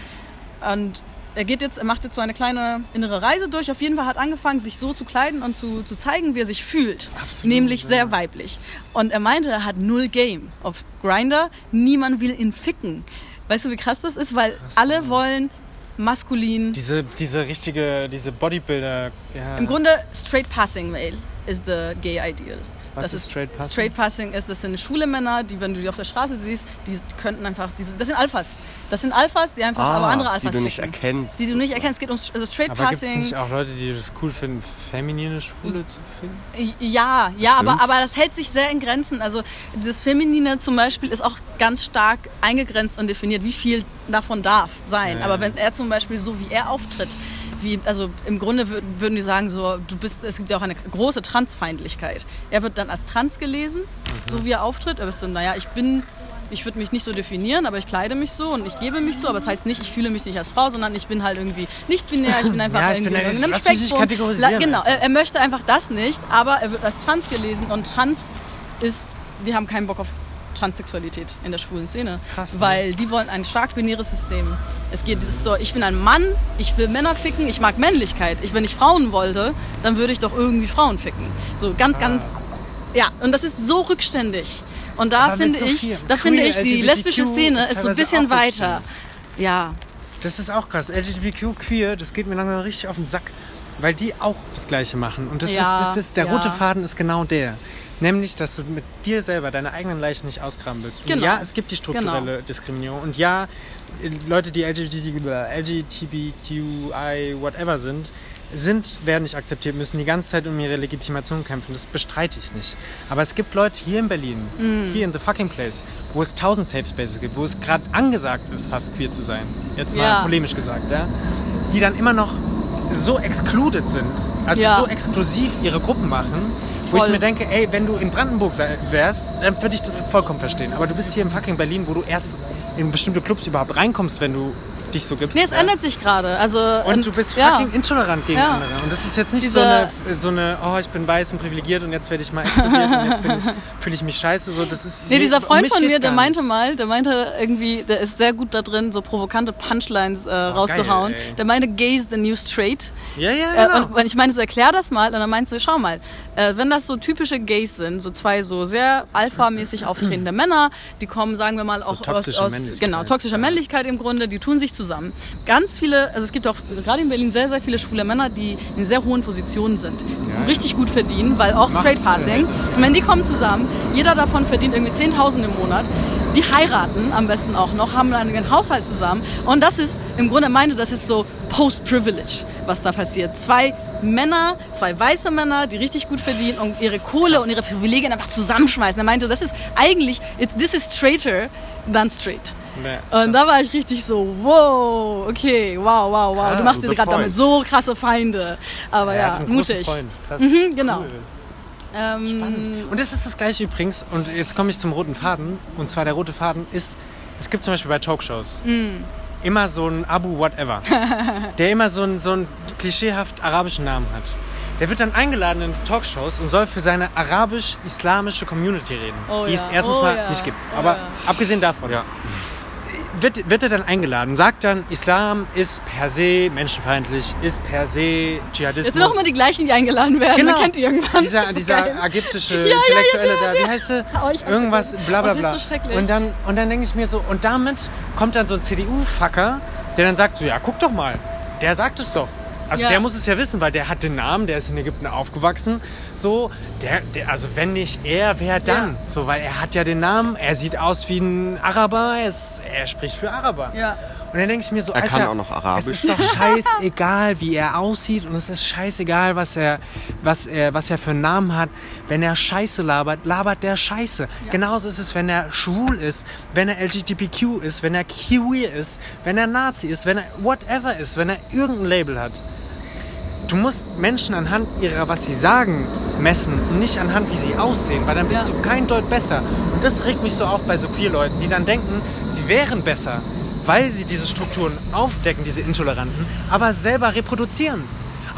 Und er geht jetzt, er macht jetzt so eine kleine innere Reise durch. Auf jeden Fall hat angefangen, sich so zu kleiden und zu, zu zeigen, wie er sich fühlt. Absolut, nämlich ja. sehr weiblich. Und er meinte, er hat null Game auf Grinder. Niemand will ihn ficken. Weißt du, wie krass das ist? Weil alle wollen maskulin. Diese, diese richtige, diese Bodybuilder. Ja. Im Grunde straight passing male is the gay ideal. Was ist straight passing? Straight passing ist, das sind schwule Männer, die, wenn du die auf der Straße siehst, die könnten einfach, diese, das sind Alphas. Das sind Alphas, die einfach aber andere Ah, die Alphas du nicht ficken. erkennst. Die du nicht erkennst. Es geht um also straight aber gibt es passing. nicht auch Leute, die das cool finden, feminine Schwule zu finden? Ja, ja, Stimmt. aber, aber das hält sich sehr in Grenzen. Also das Feminine zum Beispiel ist auch ganz stark eingegrenzt und definiert, wie viel davon darf sein. Ja, aber wenn er zum Beispiel so wie er auftritt, wie, also im Grunde wür- würden die sagen so, du bist, es gibt ja auch eine große Transfeindlichkeit. Er wird dann als trans gelesen, Mhm. so wie er auftritt. Er ist so, naja, ich bin, ich würde mich nicht so definieren, aber ich kleide mich so und ich gebe mich so. Aber das heißt nicht, ich fühle mich nicht als Frau, sondern ich bin halt irgendwie nicht binär, ich bin einfach Ja, irgendwie bin- in irgendeinem Spektrum. La- genau, er, er möchte einfach das nicht, aber er wird als trans gelesen und trans ist, die haben keinen Bock auf Transsexualität in der schwulen Szene, Krass, ne? weil die wollen ein stark binäres System. Es geht es so, ich bin ein Mann, ich will Männer ficken, ich mag Männlichkeit. Ich, wenn ich Frauen wollte, dann würde ich doch irgendwie Frauen ficken. So ganz, ganz, ja. Und das ist so rückständig. Und da finde so ich, viel. da finde Queer, ich die LGBTQ lesbische Szene ist ist so ein bisschen weiter. Ja, Das ist auch krass. LGBTQ queer, das geht mir langsam richtig auf den Sack, weil die auch das Gleiche machen. Und das Ja, ist das, das, der ja. rote Faden ist genau der. Nämlich, dass du mit dir selber deine eigenen Leichen nicht ausgraben willst. Und Genau. ja, es gibt die strukturelle Diskriminierung. Und ja, Leute, die LGBT, LGBTQI, whatever sind, sind, werden nicht akzeptiert, müssen die ganze Zeit um ihre Legitimation kämpfen. Das bestreite ich nicht. Aber es gibt Leute hier in Berlin, Mm. hier in the fucking place, wo es tausend Safe Spaces gibt, wo es gerade angesagt ist, fast queer zu sein. Jetzt mal Ja. polemisch gesagt, ja. Die dann immer noch so excluded sind, also Ja. so exklusiv ihre Gruppen machen, wo ich mir denke, ey, wenn du in Brandenburg wärst, dann würde ich das vollkommen verstehen. Aber du bist hier in fucking Berlin, wo du erst in bestimmte Clubs überhaupt reinkommst, wenn du dich so gibst. nee, es ja. ändert sich gerade. Also Und du bist ja. fucking intolerant gegen Ja. andere. Und das ist jetzt nicht Diese- so, eine, so eine, oh, ich bin weiß und privilegiert und jetzt werde ich mal explodiert und jetzt fühle ich mich scheiße. So, das ist, Nee, dieser um Freund von mir, der meinte mal, der meinte irgendwie, der ist sehr gut da drin, so provokante Punchlines äh, rauszuhauen. geil, der meinte, gay is the new straight. Ja, ja, Äh, genau. und, und ich meine, so erklär das mal. Und dann meinst du, schau mal, äh, wenn das so typische Gays sind, so zwei so sehr alpha-mäßig auftretende Männer, die kommen, sagen wir mal, auch aus, toxische aus Männlichkeit, genau, toxischer ja. Männlichkeit im Grunde, die tun sich zusammen. Ganz viele, also es gibt auch gerade in Berlin sehr, sehr viele schwule Männer, die in sehr hohen Positionen sind, die richtig gut verdienen, weil auch Macht- Straight Passing. Und wenn die kommen zusammen, jeder davon verdient irgendwie 10.000 im Monat. Die heiraten am besten auch noch, haben dann einen Haushalt zusammen. Und das ist, im Grunde meinte, das ist so Post-Privilege, was da passiert. Zwei Männer, zwei weiße Männer, die richtig gut verdienen und ihre Kohle und ihre Privilegien einfach zusammenschmeißen. Er meinte, das ist eigentlich, it's, this is straighter than straight. Nee. Und da war ich richtig so, wow, okay, wow, wow, wow. Du Krass, machst dir the gerade damit so krasse Feinde. Aber Er ja, großen mutig. Mhm, genau. Cool. Ähm, Und das ist das gleiche übrigens. Und jetzt komme ich zum roten Faden. Und zwar der rote Faden ist, es gibt zum Beispiel bei Talkshows Mm. immer so einen Abu Whatever, der immer so einen, so einen klischeehaft arabischen Namen hat. Der wird dann eingeladen in Talkshows und soll für seine arabisch-islamische Community reden, Oh die es ja, erstens oh mal ja, nicht gibt. oh Aber ja. abgesehen davon, Ja. Wird, wird er dann eingeladen, sagt dann, Islam ist per se menschenfeindlich, ist per se Dschihadismus. es sind auch immer die gleichen, die eingeladen werden. Genau. Man kennt die irgendwann. Dieser, dieser ägyptische ja, ja, Intellektuelle der, da, der. wie heißt er? Oh, Irgendwas, bla bla Oh, das bla. ist so schrecklich. und dann, und dann denke ich mir so, und damit kommt dann so ein CDU-Fucker, der dann sagt so, ja, guck doch mal, der sagt es doch. Also Ja. der muss es ja wissen, weil der hat den Namen, der ist in Ägypten aufgewachsen. So, der, der also wenn nicht er, wer dann? Ja. So, weil er hat ja den Namen, er sieht aus wie ein Araber, er, ist, er spricht für Araber. Ja. Und dann denke ich mir so, Er Alter, kann auch noch Arabisch. Es ist doch scheißegal, wie er aussieht und es ist scheißegal, was er, was er, was er für einen Namen hat. Wenn er Scheiße labert, labert der Scheiße. Genauso ist es, wenn er schwul ist, wenn er LGBTQ ist, wenn er queer ist, wenn er Nazi ist, wenn er whatever ist, wenn er irgendein Label hat. Du musst Menschen anhand ihrer, was sie sagen, messen und nicht anhand, wie sie aussehen, weil dann bist Ja. du kein Deut besser. Und das regt mich so auf bei so Queer-Leuten, die dann denken, sie wären besser, weil sie diese Strukturen aufdecken, diese Intoleranten, aber selber reproduzieren.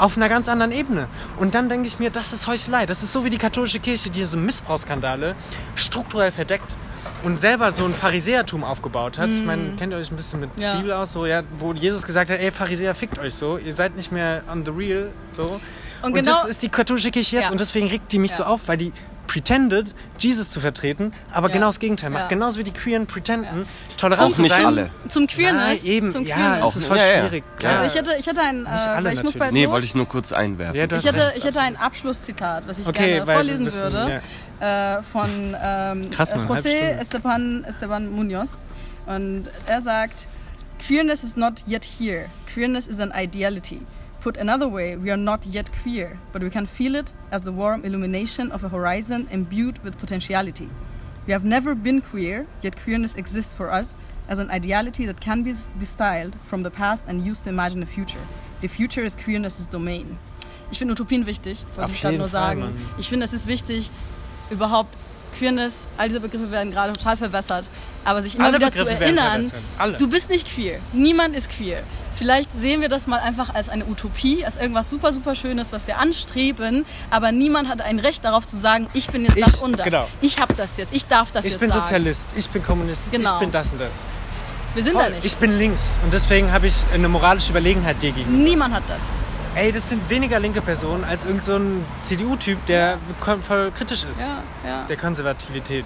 Auf einer ganz anderen Ebene. Und dann denke ich mir, das ist Heuchelei. Das ist so wie die katholische Kirche, die diese Missbrauchsskandale strukturell verdeckt und selber so ein Pharisäertum aufgebaut hat. Ich meine, kennt ihr euch ein bisschen mit Ja. Bibel aus, so, ja, wo Jesus gesagt hat, ey, Pharisäer, fickt euch so, ihr seid nicht mehr on the real, so. Und, genau- das ist die katholische Kirche jetzt Ja. und deswegen regt die mich so Ja. auf, weil die pretended, Jesus zu vertreten, aber Ja. genau das Gegenteil macht. Ja. Genauso wie die Queeren pretenden, tolerant Auch zu nicht sein. alle. Zum Queerness. Nein, eben, Zum ja, es ist voll Ja, ja. schwierig. Ja. Also ich hätte, ich hätte ein, äh, alle ich muss Nee, wollte ich nur kurz einwerfen. Ja, Ich hätte, recht, ich absolut. ein Abschlusszitat, was ich Okay, gerne vorlesen müssen- würde, äh, von ähm, Krass, Mann, José. Esteban, Esteban Munoz. Und er sagt, Queerness is not yet here. Queerness is an ideality. Put another way, we are not yet queer, but we can feel it as the warm illumination of a horizon imbued with potentiality. We have never been queer, yet queerness exists for us as an ideality that can be distilled from the past and used to imagine a future. The future is queerness's domain. Ich finde Utopien wichtig, wollte Auf ich gerade nur Fall, sagen. Mann. Ich finde, es ist wichtig, überhaupt Queerness, all diese Begriffe werden gerade total verwässert, aber sich immer Alle wieder Begriffe zu erinnern, du bist nicht queer, niemand ist queer. Vielleicht sehen wir das mal einfach als eine Utopie, als irgendwas super, super Schönes, was wir anstreben, aber niemand hat ein Recht darauf zu sagen, ich bin jetzt Ich- das und das. genau. Ich habe das jetzt, ich darf das Ich jetzt bin sagen. Sozialist, ich bin Kommunist, Genau. ich bin das und das. Wir sind da Voll. nicht. Ich bin links und deswegen habe ich eine moralische Überlegenheit dir gegenüber. Niemand hat das. Ey, das sind weniger linke Personen als irgendein so ein CDU-Typ, der voll kritisch ist. Ja, ja. Der Konservativität.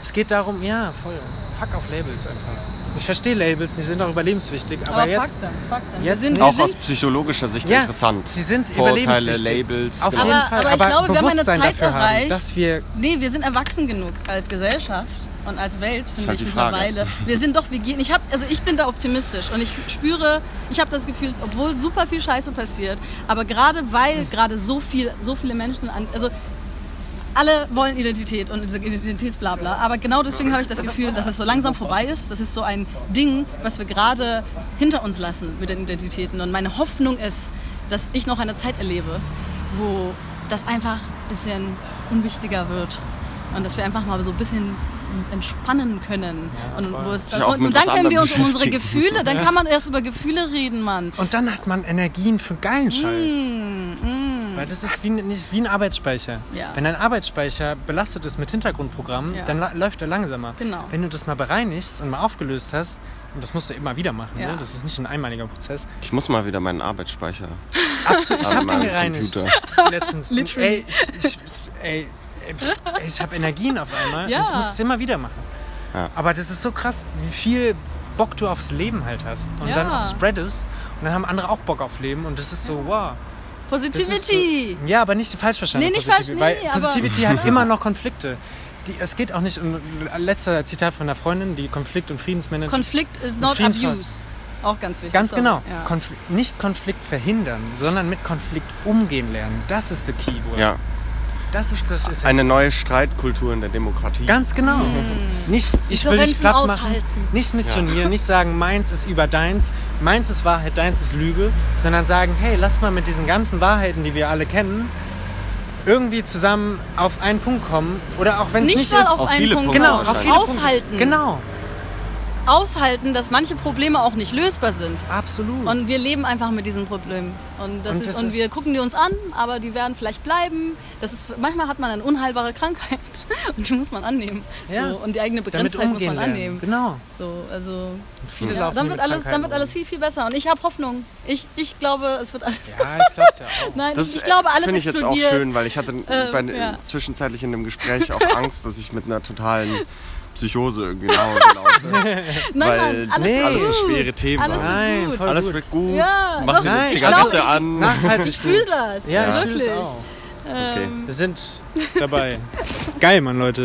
Es geht darum, ja, voll. Fuck auf Labels einfach. Ich verstehe Labels, die sind auch überlebenswichtig, aber, Aber jetzt. Fakten, Fakten. jetzt wir sind, nicht. wir Auch sind, aus psychologischer Sicht Ja, interessant. sie sind Vorurteile, überlebenswichtig. Labels. Auf genau. jeden Aber- Fall. aber ich glaube, wir haben eine Zeit dafür haben, erreicht. dass wir Nee, wir sind erwachsen genug als Gesellschaft und als Welt, finde halt ich Frage. mittlerweile. Wir sind doch, wir gehen, ich hab, also ich bin da optimistisch und ich spüre, ich habe das Gefühl, obwohl super viel Scheiße passiert, aber gerade weil gerade so viel, so viele Menschen an, also alle wollen Identität und Identitätsblabla, aber genau deswegen habe ich das Gefühl, dass es so langsam vorbei ist. Das ist so ein Ding, was wir gerade hinter uns lassen mit den Identitäten. Und meine Hoffnung ist, dass ich noch eine Zeit erlebe, wo das einfach ein bisschen unwichtiger wird und dass wir einfach mal so ein bisschen uns entspannen können. und, wo es und, und dann können wir uns um unsere. Gefühle, dann kann man erst über Gefühle reden, Mann. Und dann hat man Energien für geilen Scheiß. Mm, Weil das ist wie, ein- nicht, wie ein Arbeitsspeicher. Ja. Wenn ein Arbeitsspeicher belastet ist mit Hintergrundprogrammen, Ja. dann läuft er langsamer. Genau. Wenn du das mal bereinigst und mal aufgelöst hast, und das musst du immer wieder machen, Ja. ne? das ist nicht ein einmaliger Prozess. Ich muss mal wieder meinen Arbeitsspeicher. Absolut, ich habe den gereinigt. Computer. Letztens. Literally. Ey, ich, ich, ey, ich habe Energien auf einmal Ja. und ich muss es immer wieder machen. Ja. Aber das ist so krass, wie viel Bock du aufs Leben halt hast und Ja. dann auch spreadest und dann haben andere auch Bock auf Leben und das ist so, wow. Positivity! So, ja, aber nicht falsch verstanden. Nee, nicht Positivity, falsch, nee, weil aber- Positivity hat immer noch Konflikte. Die, es geht auch nicht um letzter Zitat von einer Freundin, die Konflikt- und Friedensmanager. Konflikt is not Friedensfall. abuse. Auch ganz wichtig. Ganz genau. Ja. Konf nicht Konflikt verhindern, sondern mit Konflikt umgehen lernen. Das ist the Keyword. Ja. Das ist das. Ist Eine neue Streitkultur in der Demokratie. Ganz genau. Nicht, ich will dich platt machen, aushalten. nicht missionieren, nicht sagen, meins ist über deins, meins ist Wahrheit, deins ist Lüge, sondern sagen, hey, lass mal mit diesen ganzen Wahrheiten, die wir alle kennen, irgendwie zusammen auf einen Punkt kommen. Oder auch wenn es Nicht nicht, mal ist. auf, Auf einen viele Punkt genau, kommen. auf viele Aushalten. Punkte. Genau, Aushalten, dass manche Probleme auch nicht lösbar sind. absolut. Und wir leben einfach mit diesen Problemen. Und, das Und ist, das und ist- wir gucken die uns an, aber die werden vielleicht bleiben. Das ist, manchmal hat man eine unheilbare Krankheit und die muss man annehmen. Ja. So, und die eigene Begrenztheit muss man lernen. annehmen. Genau. So, also, Viele ja, laufen dann, wird alles, dann wird alles viel, viel besser. Und ich habe Hoffnung. Ich, ich glaube, es wird alles gut. Ja, ich glaub's ja auch. Nein, Das ich glaube, alles finde ich jetzt auch schön, weil ich hatte bei, ja. zwischenzeitlich in dem Gespräch auch Angst, dass ich mit einer totalen Psychose irgendwie nach Hause laufe. Nein, weil nein, alles, das Nee. alles so gut. schwere Themen Alles waren. Nein, wird gut. voll Alles gut. wird gut, Ja, mach dir eine Nein, ich Zigarette glaub, an. Nachhaltig Ich fühle das. Ja, ich wirklich. fühle es auch. Okay. Wir sind dabei. Geil, Mann, Leute.